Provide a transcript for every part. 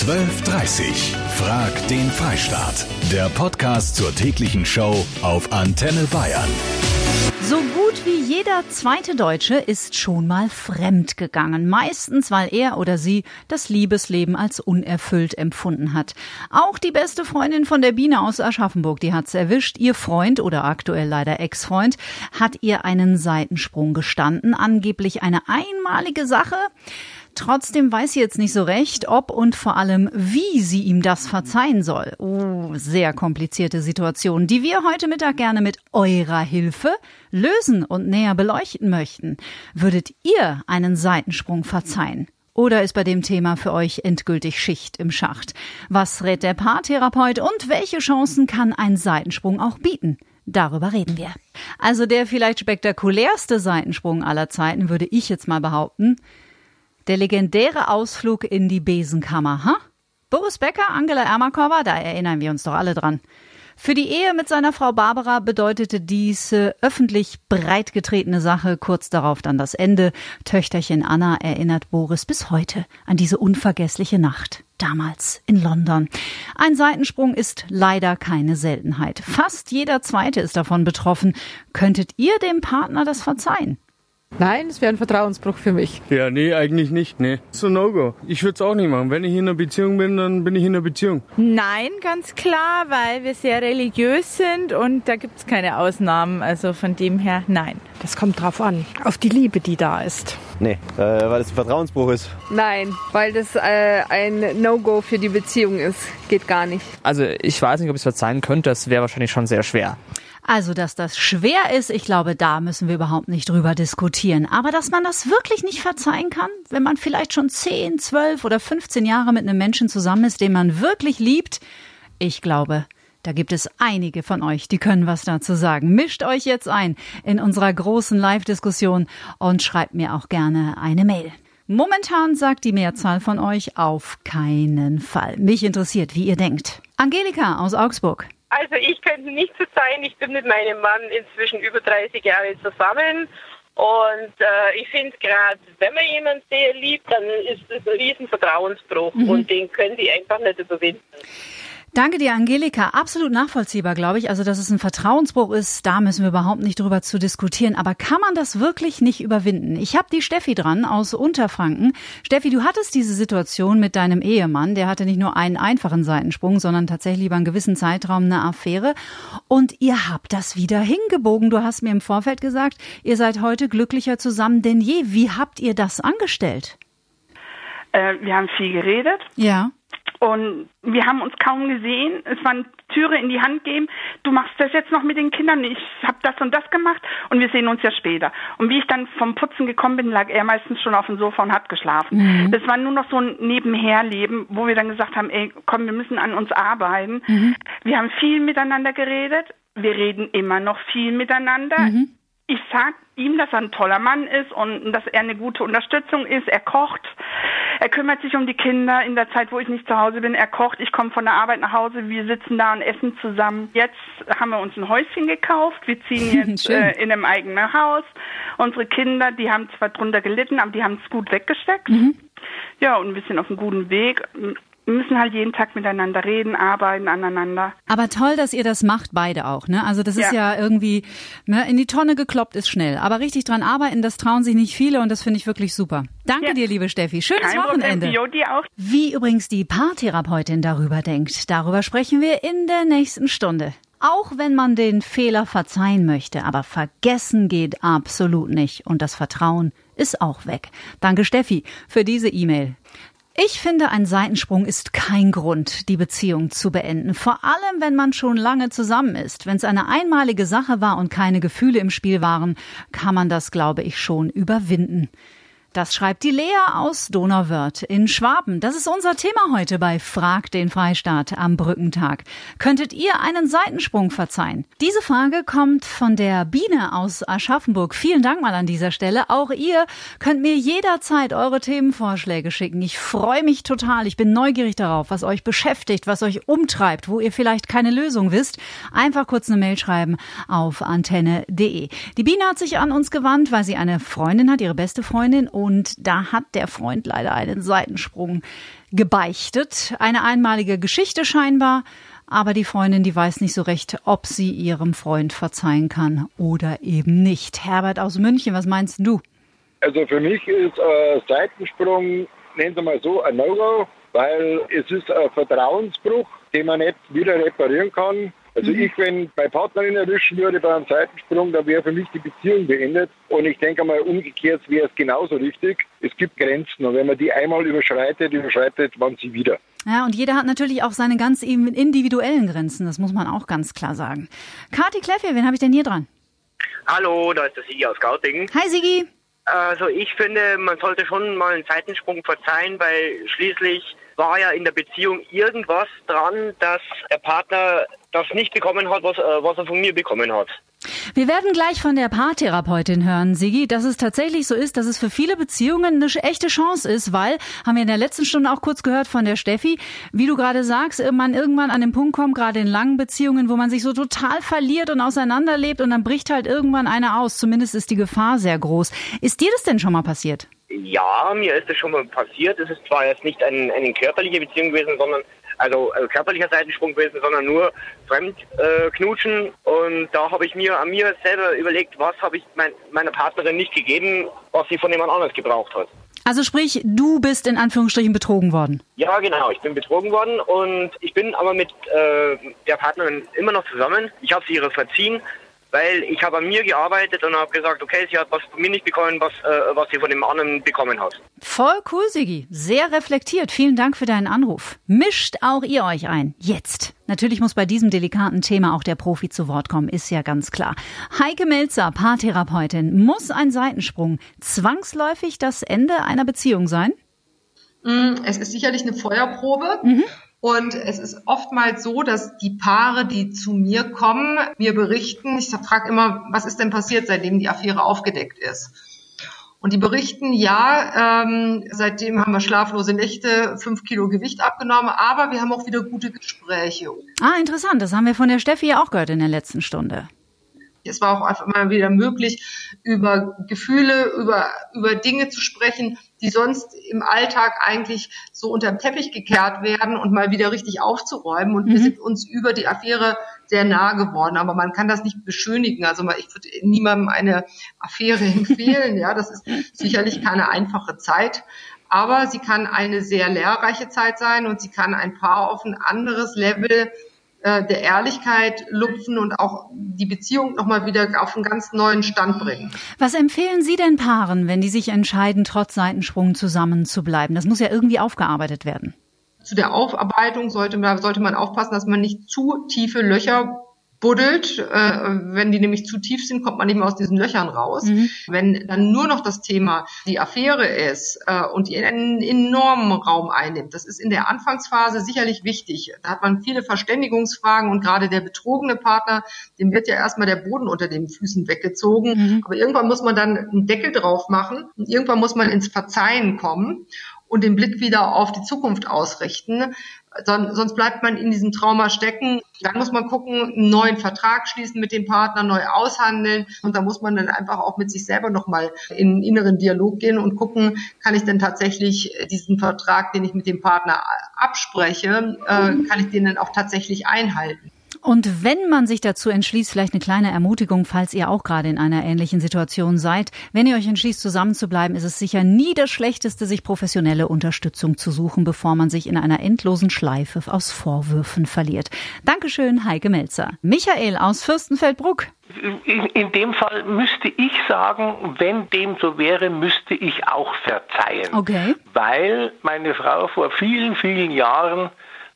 1230. Frag den Freistaat. Der Podcast zur täglichen Show auf Antenne Bayern. So gut wie jeder zweite Deutsche ist schon mal fremd gegangen. Meistens, weil er oder sie das Liebesleben als unerfüllt empfunden hat. Auch die beste Freundin von der Biene aus Aschaffenburg, die hat's erwischt. Ihr Freund oder aktuell leider Ex-Freund hat ihr einen Seitensprung gestanden. Angeblich eine einmalige Sache. Trotzdem weiß sie jetzt nicht so recht, ob und vor allem, wie sie ihm das verzeihen soll. Oh, sehr komplizierte Situation, die wir heute Mittag gerne mit eurer Hilfe lösen und näher beleuchten möchten. Würdet ihr einen Seitensprung verzeihen? Oder ist bei dem Thema für euch endgültig Schicht im Schacht? Was rät der Paartherapeut und welche Chancen kann ein Seitensprung auch bieten? Darüber reden wir. Also der vielleicht spektakulärste Seitensprung aller Zeiten, würde ich jetzt mal behaupten, der legendäre Ausflug in die Besenkammer, ha? Boris Becker, Angela Ermakova, da erinnern wir uns doch alle dran. Für die Ehe mit seiner Frau Barbara bedeutete diese öffentlich breitgetretene Sache kurz darauf dann das Ende. Töchterchen Anna erinnert Boris bis heute an diese unvergessliche Nacht damals in London. Ein Seitensprung ist leider keine Seltenheit. Fast jeder zweite ist davon betroffen. Könntet ihr dem Partner das verzeihen? Nein, es wäre ein Vertrauensbruch für mich. Ja, nee, eigentlich nicht, nee. So No-Go. Ich würde es auch nicht machen. Wenn ich in einer Beziehung bin, dann bin ich in einer Beziehung. Nein, ganz klar, weil wir sehr religiös sind und da gibt es keine Ausnahmen. Also von dem her, nein. Das kommt drauf an, auf die Liebe, die da ist. Nee, äh, weil das ein Vertrauensbruch ist. Nein, weil das äh, ein No-Go für die Beziehung ist. Geht gar nicht. Also ich weiß nicht, ob ich es verzeihen könnte. Das wäre wahrscheinlich schon sehr schwer. Also, dass das schwer ist, ich glaube, da müssen wir überhaupt nicht drüber diskutieren. Aber dass man das wirklich nicht verzeihen kann, wenn man vielleicht schon 10, 12 oder 15 Jahre mit einem Menschen zusammen ist, den man wirklich liebt, ich glaube, da gibt es einige von euch, die können was dazu sagen. Mischt euch jetzt ein in unserer großen Live-Diskussion und schreibt mir auch gerne eine Mail. Momentan sagt die Mehrzahl von euch auf keinen Fall. Mich interessiert, wie ihr denkt. Angelika aus Augsburg. Also ich könnte nicht verzeihen, ich bin mit meinem Mann inzwischen über 30 Jahre zusammen und äh, ich finde gerade, wenn man jemanden sehr liebt, dann ist das ein riesen Vertrauensbruch mhm. und den können die einfach nicht überwinden. Danke dir, Angelika. Absolut nachvollziehbar, glaube ich. Also, dass es ein Vertrauensbruch ist, da müssen wir überhaupt nicht drüber zu diskutieren. Aber kann man das wirklich nicht überwinden? Ich habe die Steffi dran aus Unterfranken. Steffi, du hattest diese Situation mit deinem Ehemann. Der hatte nicht nur einen einfachen Seitensprung, sondern tatsächlich über einen gewissen Zeitraum eine Affäre. Und ihr habt das wieder hingebogen. Du hast mir im Vorfeld gesagt, ihr seid heute glücklicher zusammen denn je. Wie habt ihr das angestellt? Äh, wir haben viel geredet. Ja. Und wir haben uns kaum gesehen. Es waren Türe in die Hand geben. Du machst das jetzt noch mit den Kindern. Ich habe das und das gemacht und wir sehen uns ja später. Und wie ich dann vom Putzen gekommen bin, lag er meistens schon auf dem Sofa und hat geschlafen. Mhm. Das war nur noch so ein Nebenherleben, wo wir dann gesagt haben, ey, komm, wir müssen an uns arbeiten. Mhm. Wir haben viel miteinander geredet. Wir reden immer noch viel miteinander. Mhm ich sag ihm, dass er ein toller Mann ist und dass er eine gute Unterstützung ist. Er kocht, er kümmert sich um die Kinder in der Zeit, wo ich nicht zu Hause bin. Er kocht, ich komme von der Arbeit nach Hause, wir sitzen da und essen zusammen. Jetzt haben wir uns ein Häuschen gekauft. Wir ziehen jetzt äh, in einem eigenen Haus. Unsere Kinder, die haben zwar drunter gelitten, aber die haben es gut weggesteckt. Mhm. Ja, und wir sind auf einem guten Weg müssen halt jeden Tag miteinander reden, arbeiten aneinander. Aber toll, dass ihr das macht, beide auch. Ne? Also das ist ja, ja irgendwie ne, in die Tonne gekloppt ist schnell. Aber richtig dran arbeiten, das trauen sich nicht viele und das finde ich wirklich super. Danke ja. dir, liebe Steffi. Schönes Kein Wochenende. Jo, dir auch. Wie übrigens die Paartherapeutin darüber denkt, darüber sprechen wir in der nächsten Stunde. Auch wenn man den Fehler verzeihen möchte, aber vergessen geht absolut nicht und das Vertrauen ist auch weg. Danke Steffi für diese E-Mail. Ich finde, ein Seitensprung ist kein Grund, die Beziehung zu beenden. Vor allem, wenn man schon lange zusammen ist. Wenn es eine einmalige Sache war und keine Gefühle im Spiel waren, kann man das, glaube ich, schon überwinden. Das schreibt die Lea aus Donauwörth in Schwaben. Das ist unser Thema heute bei Frag den Freistaat am Brückentag. Könntet ihr einen Seitensprung verzeihen? Diese Frage kommt von der Biene aus Aschaffenburg. Vielen Dank mal an dieser Stelle. Auch ihr könnt mir jederzeit eure Themenvorschläge schicken. Ich freue mich total. Ich bin neugierig darauf, was euch beschäftigt, was euch umtreibt, wo ihr vielleicht keine Lösung wisst. Einfach kurz eine Mail schreiben auf antenne.de. Die Biene hat sich an uns gewandt, weil sie eine Freundin hat, ihre beste Freundin und da hat der Freund leider einen Seitensprung gebeichtet. Eine einmalige Geschichte scheinbar, aber die Freundin, die weiß nicht so recht, ob sie ihrem Freund verzeihen kann oder eben nicht. Herbert aus München, was meinst du? Also für mich ist ein Seitensprung, nennen Sie mal so, ein No-Go, weil es ist ein Vertrauensbruch, den man nicht wieder reparieren kann. Also ich, wenn bei Partnerin erwischen würde bei einem Seitensprung, dann wäre für mich die Beziehung beendet. Und ich denke mal, umgekehrt wäre es genauso richtig. Es gibt Grenzen und wenn man die einmal überschreitet, überschreitet man sie wieder. Ja, und jeder hat natürlich auch seine ganz individuellen Grenzen, das muss man auch ganz klar sagen. Kati Kleffe, wen habe ich denn hier dran? Hallo, da ist der Sigi aus Gautingen. Hi Sigi. Also ich finde, man sollte schon mal einen Seitensprung verzeihen, weil schließlich war ja in der Beziehung irgendwas dran, dass der Partner das nicht bekommen hat, was, äh, was er von mir bekommen hat. Wir werden gleich von der Paartherapeutin hören, Sigi, dass es tatsächlich so ist, dass es für viele Beziehungen eine echte Chance ist, weil, haben wir in der letzten Stunde auch kurz gehört von der Steffi, wie du gerade sagst, äh, man irgendwann an den Punkt kommt, gerade in langen Beziehungen, wo man sich so total verliert und auseinanderlebt und dann bricht halt irgendwann einer aus. Zumindest ist die Gefahr sehr groß. Ist dir das denn schon mal passiert? Ja, mir ist das schon mal passiert. Es ist zwar jetzt nicht ein, eine körperliche Beziehung gewesen, sondern also äh, körperlicher Seitensprung gewesen, sondern nur Fremdknutschen. Äh, und da habe ich mir an mir selber überlegt, was habe ich mein, meiner Partnerin nicht gegeben, was sie von jemand anders gebraucht hat. Also sprich, du bist in Anführungsstrichen betrogen worden. Ja, genau. Ich bin betrogen worden und ich bin aber mit äh, der Partnerin immer noch zusammen. Ich habe sie ihre verziehen weil ich habe an mir gearbeitet und habe gesagt, okay, sie hat was von mir nicht bekommen, was, äh, was sie von dem anderen bekommen hat. Voll cool, Sigi. Sehr reflektiert. Vielen Dank für deinen Anruf. Mischt auch ihr euch ein. Jetzt. Natürlich muss bei diesem delikaten Thema auch der Profi zu Wort kommen, ist ja ganz klar. Heike Melzer, Paartherapeutin. Muss ein Seitensprung zwangsläufig das Ende einer Beziehung sein? Mm, es ist sicherlich eine Feuerprobe. Mhm. Und es ist oftmals so, dass die Paare, die zu mir kommen, mir berichten, ich frage immer, was ist denn passiert, seitdem die Affäre aufgedeckt ist? Und die berichten, ja, ähm, seitdem haben wir schlaflose Nächte, fünf Kilo Gewicht abgenommen, aber wir haben auch wieder gute Gespräche. Ah, interessant. Das haben wir von der Steffi ja auch gehört in der letzten Stunde. Es war auch einfach mal wieder möglich, über Gefühle, über, über Dinge zu sprechen, die sonst im Alltag eigentlich so unter den Teppich gekehrt werden und mal wieder richtig aufzuräumen. Und mhm. wir sind uns über die Affäre sehr nah geworden. Aber man kann das nicht beschönigen. Also ich würde niemandem eine Affäre empfehlen. ja, das ist sicherlich keine einfache Zeit. Aber sie kann eine sehr lehrreiche Zeit sein und sie kann ein Paar auf ein anderes Level äh, der Ehrlichkeit lupfen und auch die Beziehung nochmal wieder auf einen ganz neuen Stand bringen. Was empfehlen Sie denn Paaren, wenn die sich entscheiden, trotz Seitensprung zusammen zu bleiben? Das muss ja irgendwie aufgearbeitet werden. Zu der Aufarbeitung sollte man, sollte man aufpassen, dass man nicht zu tiefe Löcher buddelt. Äh, wenn die nämlich zu tief sind, kommt man nicht mehr aus diesen Löchern raus. Mhm. Wenn dann nur noch das Thema die Affäre ist äh, und die einen enormen Raum einnimmt, das ist in der Anfangsphase sicherlich wichtig. Da hat man viele Verständigungsfragen und gerade der betrogene Partner, dem wird ja erstmal der Boden unter den Füßen weggezogen. Mhm. Aber irgendwann muss man dann einen Deckel drauf machen und irgendwann muss man ins Verzeihen kommen und den Blick wieder auf die Zukunft ausrichten. Sonst bleibt man in diesem Trauma stecken. Dann muss man gucken, einen neuen Vertrag schließen mit dem Partner, neu aushandeln. Und da muss man dann einfach auch mit sich selber nochmal in einen inneren Dialog gehen und gucken, kann ich denn tatsächlich diesen Vertrag, den ich mit dem Partner abspreche, äh, kann ich den dann auch tatsächlich einhalten. Und wenn man sich dazu entschließt, vielleicht eine kleine Ermutigung, falls ihr auch gerade in einer ähnlichen Situation seid, wenn ihr euch entschließt, zusammenzubleiben, ist es sicher nie das Schlechteste, sich professionelle Unterstützung zu suchen, bevor man sich in einer endlosen Schleife aus Vorwürfen verliert. Dankeschön, Heike Melzer. Michael aus Fürstenfeldbruck. In, in, dem Fall müsste ich sagen, wenn dem so wäre, müsste ich auch verzeihen. Okay. Weil meine Frau vor vielen, vielen Jahren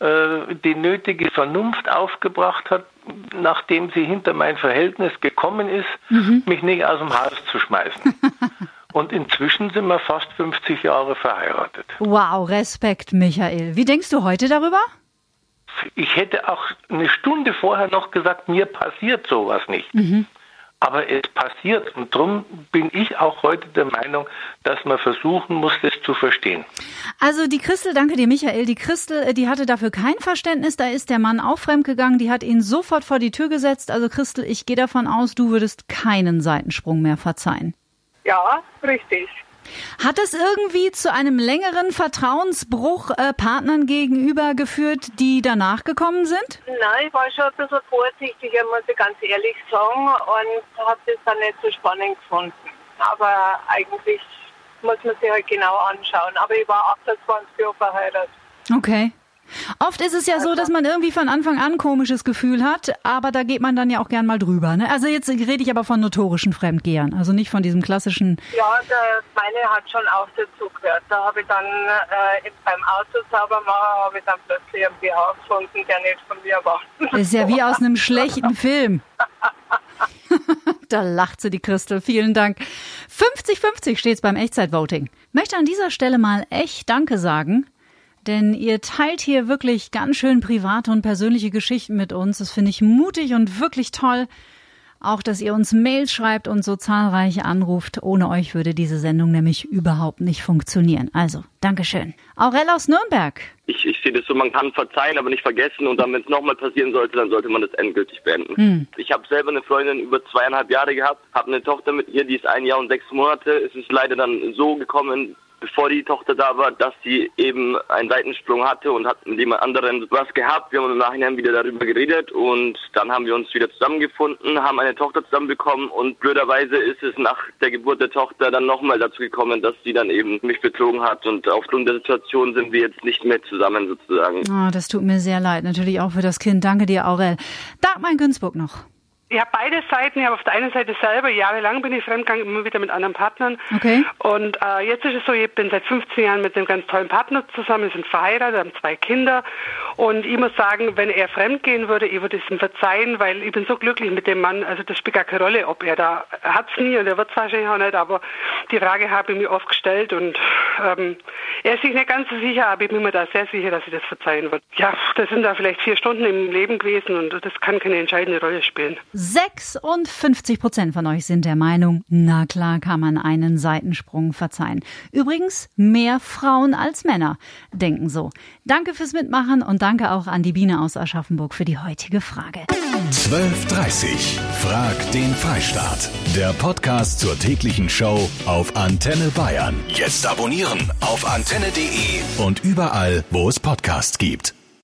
äh, die nötige Vernunft aufgebracht hat, nachdem sie hinter mein Verhältnis gekommen ist, mhm. mich nicht aus dem Haus zu schmeißen. Und inzwischen sind wir fast 50 Jahre verheiratet. Wow, Respekt, Michael. Wie denkst du heute darüber? Ich hätte auch eine Stunde vorher noch gesagt, mir passiert sowas nicht. Mhm. Aber es passiert und darum bin ich auch heute der Meinung, dass man versuchen muss, das zu verstehen. Also die Christel, danke dir Michael, die Christel, äh, die hatte dafür kein Verständnis, da ist der Mann auch fremdgegangen, die hat ihn sofort vor die Tür gesetzt. Also Christel, ich gehe davon aus, du würdest keinen Seitensprung mehr verzeihen. Ja, richtig. Hat es irgendwie zu einem längeren Vertrauensbruch äh, Partnern gegenüber geführt, die danach gekommen sind? Nein, ich war schon ein bisschen vorsichtiger, muss ich ganz ehrlich sagen, und habe das dann nicht so spannend gefunden. Aber eigentlich muss man sich halt genau anschauen. Aber ich war 28 Jahre verheiratet. Okay. Oft ist es ja so, dass man irgendwie von Anfang an ein komisches Gefühl hat, aber da geht man dann ja auch gern mal drüber. Ne? Also jetzt rede ich aber von notorischen Fremdgehern, also nicht von diesem klassischen. Ja, der, meine hat schon auch dazu gehört. Da habe ich dann äh, beim Auto sauber machen, habe ich dann plötzlich einen BH gefunden, der nicht von mir war. Das ist ja wie aus einem schlechten Film. da lacht sie die Christel. Vielen Dank. 50-50 steht's beim Echtzeitvoting. Möchte an dieser Stelle mal echt Danke sagen. Denn ihr teilt hier wirklich ganz schön private und persönliche Geschichten mit uns. Das finde ich mutig und wirklich toll. Auch, dass ihr uns Mails schreibt und so zahlreich anruft. Ohne euch würde diese Sendung nämlich überhaupt nicht funktionieren. Also, Dankeschön. Aurel aus Nürnberg. Ich, ich sehe das so, man kann verzeihen, aber nicht vergessen. Und dann, wenn es nochmal passieren sollte, dann sollte man das endgültig beenden. Hm. Ich habe selber eine Freundin über zweieinhalb Jahre gehabt, habe eine Tochter mit ihr, die ist ein Jahr und sechs Monate. Es ist leider dann so gekommen, bevor die Tochter da war, dass sie eben einen Seitensprung hatte und hat mit jemand anderen was gehabt. Wir haben im Nachhinein wieder darüber geredet und dann haben wir uns wieder zusammengefunden, haben eine Tochter zusammenbekommen und blöderweise ist es nach der Geburt der Tochter dann nochmal dazu gekommen, dass sie dann eben mich betrogen hat und aufgrund der Situation sind wir jetzt nicht mehr zusammen sozusagen. Oh, das tut mir sehr leid, natürlich auch für das Kind. Danke dir, Aurel. Dagmar in Günzburg noch. Ich habe beide Seiten. Ich habe auf der einen Seite selber, jahrelang bin ich fremdgegangen, immer wieder mit anderen Partnern. Okay. Und äh, jetzt ist es so, ich bin seit 15 Jahren mit einem ganz tollen Partner zusammen. Wir sind verheiratet, haben zwei Kinder. Und ich muss sagen, wenn er fremdgehen würde, ich würde es ihm verzeihen, weil ich bin so glücklich mit dem Mann. Also das spielt gar keine Rolle, ob er da hat es nie und er wird es wahrscheinlich auch nicht. Aber die Frage habe ich mir oft gestellt und ähm, er ist sich nicht ganz so sicher, aber ich bin mir da sehr sicher, dass ich das verzeihen wird. Ja, das sind da vielleicht vier Stunden im Leben gewesen und das kann keine entscheidende Rolle spielen. 56 Prozent von euch sind der Meinung, na klar kann man einen Seitensprung verzeihen. Übrigens, mehr Frauen als Männer denken so. Danke fürs Mitmachen und danke auch an die Biene aus Aschaffenburg für die heutige Frage. 12.30 Frag den Freistaat. Der Podcast zur täglichen Show auf Antenne Bayern. Jetzt abonnieren auf antenne.de und überall, wo es Podcasts gibt.